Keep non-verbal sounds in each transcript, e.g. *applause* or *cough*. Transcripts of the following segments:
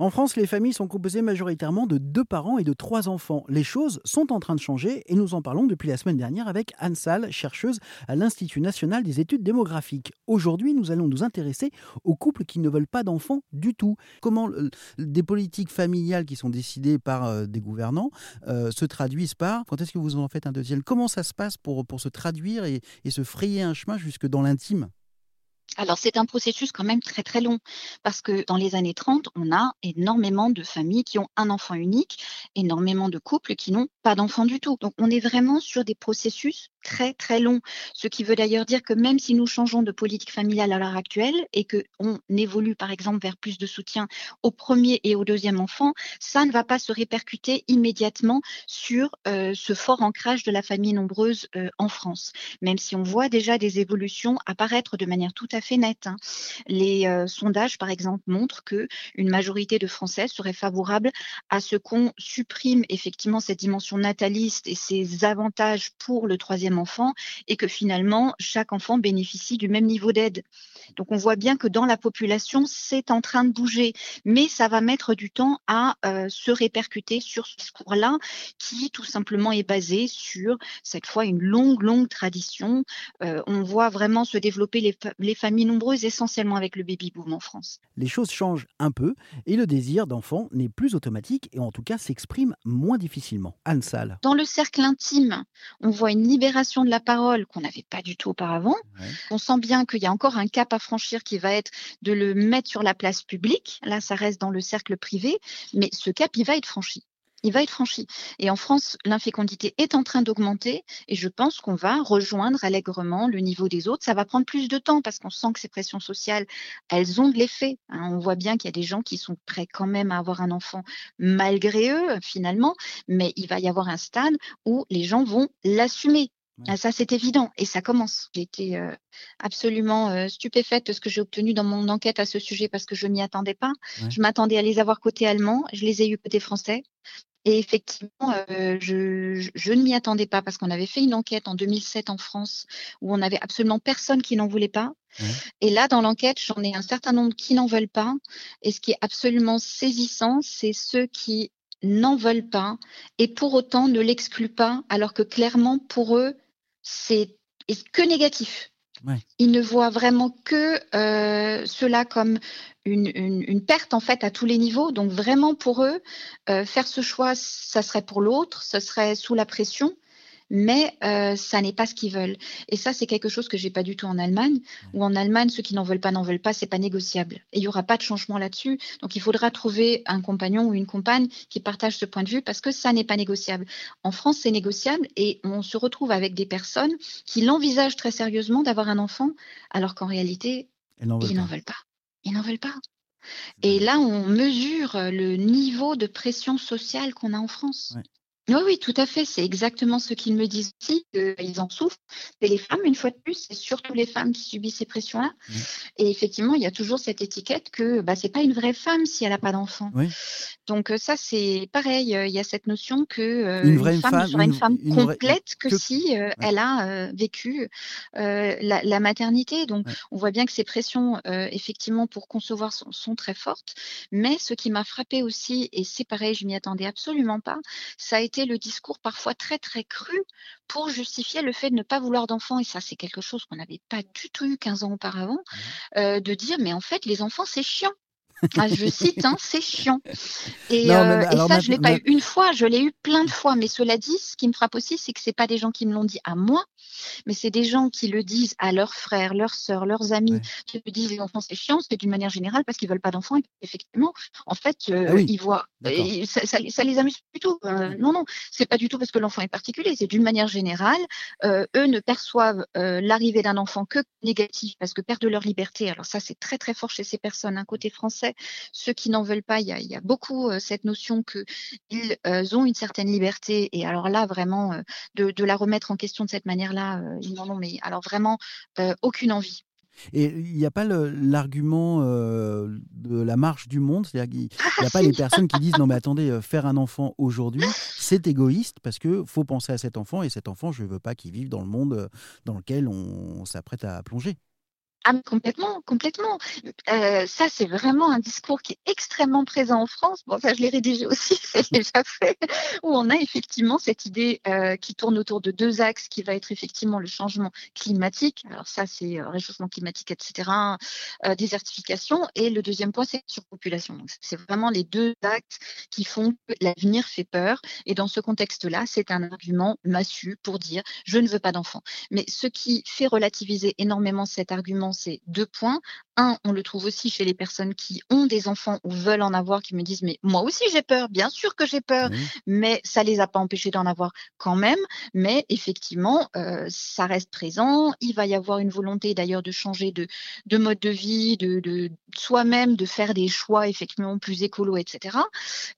En France, les familles sont composées majoritairement de deux parents et de trois enfants. Les choses sont en train de changer et nous en parlons depuis la semaine dernière avec Anne Salle, chercheuse à l'Institut national des études démographiques. Aujourd'hui, nous allons nous intéresser aux couples qui ne veulent pas d'enfants du tout. Comment des politiques familiales qui sont décidées par euh, des gouvernants euh, se traduisent par quand est-ce que vous en faites un deuxième? Comment ça se passe pour, se traduire et se frayer un chemin jusque dans l'intime? Alors, c'est un processus quand même très très long parce que dans les années 30, on a énormément de familles qui ont un enfant unique, énormément de couples qui n'ont pas d'enfant du tout. Donc, on est vraiment sur des processus très très longs, ce qui veut d'ailleurs dire que même si nous changeons de politique familiale à l'heure actuelle et qu'on évolue par exemple vers plus de soutien au premier et au deuxième enfant, ça ne va pas se répercuter immédiatement sur euh, ce fort ancrage de la famille nombreuse euh, en France, même si on voit déjà des évolutions apparaître de manière tout à fait nette. Hein. Les euh, sondages, par exemple, montrent que une majorité de Français seraient favorables à ce qu'on supprime effectivement cette dimension nataliste et ses avantages pour le troisième enfant et que finalement chaque enfant bénéficie du même niveau d'aide. Donc on voit bien que dans la population, c'est en train de bouger, mais ça va mettre du temps à euh, se répercuter sur ce discours-là qui tout simplement est basé sur cette fois une longue, longue tradition. Euh, on voit vraiment se développer les, les familles nombreuses essentiellement avec le baby-boom en France. Les choses changent un peu et le désir d'enfant n'est plus automatique et en tout cas s'exprime moins difficilement. Anne Salle. Dans le cercle intime, on voit une libération de la parole qu'on n'avait pas du tout auparavant. On sent bien qu'il y a encore un cap à franchir qui va être de le mettre sur la place publique. Là, ça reste dans le cercle privé, mais ce cap, il va être franchi il va être franchi. Et en France, l'infécondité est en train d'augmenter et je pense qu'on va rejoindre allègrement le niveau des autres. Ça va prendre plus de temps parce qu'on sent que ces pressions sociales, elles ont de l'effet. Hein. On voit bien qu'il y a des gens qui sont prêts quand même à avoir un enfant malgré eux, finalement, mais il va y avoir un stade où les gens vont l'assumer. Ah, ça, c'est évident et ça commence. J'ai été euh, absolument euh, stupéfaite de ce que j'ai obtenu dans mon enquête à ce sujet parce que je m'y attendais pas. Je m'attendais à les avoir côté allemand, je les ai eu côté français. Et effectivement, euh, je, je, ne m'y attendais pas parce qu'on avait fait une enquête en 2007 en France où on avait absolument personne qui n'en voulait pas. Et là, dans l'enquête, j'en ai un certain nombre qui n'en veulent pas. Et ce qui est absolument saisissant, c'est ceux qui n'en veulent pas et pour autant ne l'excluent pas, alors que clairement, pour eux, c'est que négatif. Ils ne voient vraiment que euh, cela comme une, perte en fait à tous les niveaux. Donc vraiment pour eux, euh, faire ce choix, ça serait pour l'autre, ce serait sous la pression mais euh, ça n'est pas ce qu'ils veulent. Et ça, c'est quelque chose que j'ai pas du tout en Allemagne, où en Allemagne, ceux qui n'en veulent pas n'en veulent pas, c'est pas négociable. Et il y aura pas de changement là-dessus. Donc il faudra trouver un compagnon ou une compagne qui partage ce point de vue parce que ça n'est pas négociable. En France, c'est négociable et on se retrouve avec des personnes qui l'envisagent très sérieusement d'avoir un enfant, alors qu'en réalité, ils n'en veulent, pas. Ils n'en veulent pas. Et là, on mesure le niveau de pression sociale qu'on a en France. Oui, oui, tout à fait. C'est exactement ce qu'ils me disent aussi, qu'ils en souffrent. C'est les femmes, une fois de plus, c'est surtout les femmes qui subissent ces pressions-là. Et effectivement, il y a toujours cette étiquette que bah, c'est pas une vraie femme si elle n'a pas d'enfant. Donc ça, c'est pareil. Il y a cette notion que une, vraie femme, ne sera une, femme complète que, si elle a vécu la, la, maternité. Donc on voit bien que ces pressions, effectivement, pour concevoir sont, sont, très fortes. Mais ce qui m'a frappé aussi, et c'est pareil, je m'y attendais absolument pas, ça a été le discours parfois très très cru pour justifier le fait de ne pas vouloir d'enfants. Et ça, c'est quelque chose qu'on n'avait pas du tout eu 15 ans auparavant, euh, de dire mais en fait les enfants c'est chiant. Ah, je cite, hein, c'est chiant. Et, euh, ça, je ne l'ai pas eu une fois, je l'ai eu plein de fois. Mais cela dit, ce qui me frappe aussi, c'est que ce pas des gens qui me l'ont dit à moi, mais c'est des gens qui le disent à leurs frères, leurs sœurs, leurs amis, qui me disent les enfants c'est chiant, c'est d'une manière générale parce qu'ils veulent pas d'enfants. Et effectivement, en fait, euh, ah ils voient, ça, ça, les amuse du tout. Euh, non, non, c'est pas du tout parce que l'enfant est particulier. C'est d'une manière générale, eux ne perçoivent l'arrivée d'un enfant que négatif parce que perdent leur liberté. Alors ça, c'est très très fort chez ces personnes. Un côté français ceux qui n'en veulent pas, il y a, beaucoup euh, cette notion qu'ils euh, ont une certaine liberté. Et alors là, vraiment, euh, de, la remettre en question de cette manière-là, ils n'en ont mais alors vraiment aucune envie. Et il n'y a pas l'argument de la marche du monde, c'est-à-dire qu'il n'y a pas les personnes qui disent non mais *laughs* attendez, faire un enfant aujourd'hui, c'est égoïste parce que faut penser à cet enfant et cet enfant, je ne veux pas qu'il vive dans le monde dans lequel on s'apprête à plonger. Ah, complètement, complètement. Euh, ça, c'est vraiment un discours qui est extrêmement présent en France. Bon, ça, je l'ai rédigé aussi, *laughs* c'est déjà fait, où on a effectivement cette idée euh, qui tourne autour de deux axes, qui va être effectivement le changement climatique. Alors ça, c'est euh, réchauffement climatique, etc., désertification. Et le deuxième point, c'est surpopulation. C'est vraiment les deux axes qui font que l'avenir fait peur. Et dans ce contexte-là, c'est un argument massu pour dire je ne veux pas d'enfants. Mais ce qui fait relativiser énormément cet argument, c'est deux points. Un, on le trouve aussi chez les personnes qui ont des enfants ou veulent en avoir, qui me disent mais moi aussi j'ai peur, bien sûr que j'ai peur, mais ça les a pas empêchés d'en avoir quand même. Mais effectivement, euh, ça reste présent. Il va y avoir une volonté d'ailleurs de changer de, de mode de vie, de, de soi-même, de faire des choix effectivement plus écolo, etc.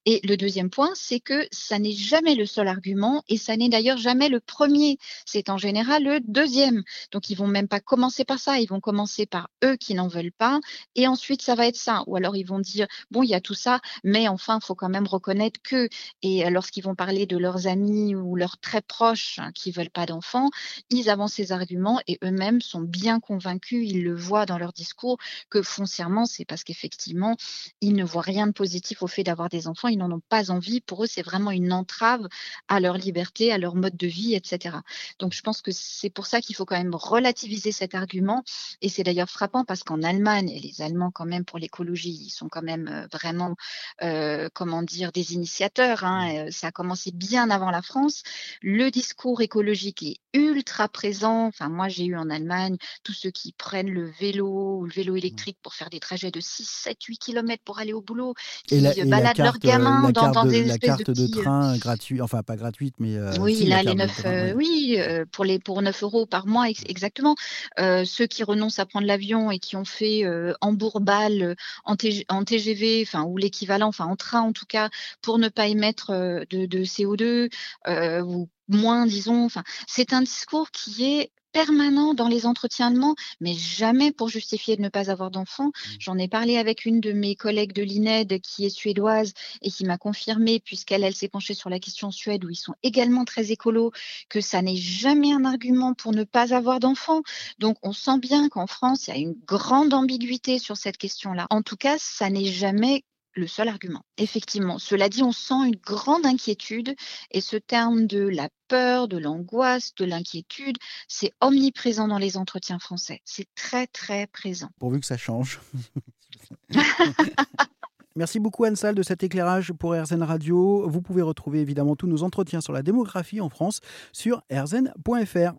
Et le deuxième point, c'est que ça n'est jamais le seul argument et ça n'est d'ailleurs jamais le premier. C'est en général le deuxième. Donc ils vont même pas commencer par ça, ils vont commencer par eux qui n'en veulent pas et ensuite ça va être ça. Ou alors ils vont dire bon il y a tout ça, mais enfin il faut quand même reconnaître que et lorsqu'ils vont parler de leurs amis ou leurs très proches hein, qui veulent pas d'enfants, ils avancent ces arguments et eux-mêmes sont bien convaincus, ils le voient dans leur discours que foncièrement c'est parce qu'effectivement ils ne voient rien de positif au fait d'avoir des enfants, ils n'en ont pas envie. Pour eux c'est vraiment une entrave à leur liberté, à leur mode de vie, etc. Donc je pense que c'est pour ça qu'il faut quand même relativiser cet argument et c'est d'ailleurs frappant parce qu'en Allemagne, et les Allemands quand même pour l'écologie, ils sont quand même euh, vraiment, euh, comment dire, des initiateurs. Hein, euh, ça a commencé bien avant la France. Le discours écologique est ultra présent. Enfin, moi, j'ai eu en Allemagne tous ceux qui prennent le vélo ou le vélo électrique pour faire des trajets de 6, 7, 8 km pour aller au boulot, qui et baladent leurs gamins dans, des la espèces carte de, train gratuite, enfin pas gratuite, mais oui, là les 9, oui, pour les pour 9 euros par mois, exactement. ceux qui renoncent à prendre l'avion et qui ont fait euh, Hambourg-Bâle en, en, TGV, ou l'équivalent, enfin en train en tout cas, pour ne pas émettre de, de CO2 ou moins, disons. Enfin, c'est un discours qui est permanent dans les entretiens allemands, mais jamais pour justifier de ne pas avoir d'enfants. Mmh. J'en ai parlé avec une de mes collègues de l'INED qui est suédoise et qui m'a confirmé, puisqu'elle elle, s'est penchée sur la question Suède, où ils sont également très écolos, que ça n'est jamais un argument pour ne pas avoir d'enfants. Donc on sent bien qu'en France, il y a une grande ambiguïté sur cette question-là. En tout cas, ça n'est jamais le seul argument. Effectivement, cela dit, on sent une grande inquiétude et ce terme de la peur, de l'angoisse, de l'inquiétude, c'est omniprésent dans les entretiens français. C'est très, très présent. Pourvu que ça change. *laughs* Merci beaucoup Anne Salle de cet éclairage pour RZN Radio. Vous pouvez retrouver évidemment tous nos entretiens sur la démographie en France sur rzn.fr.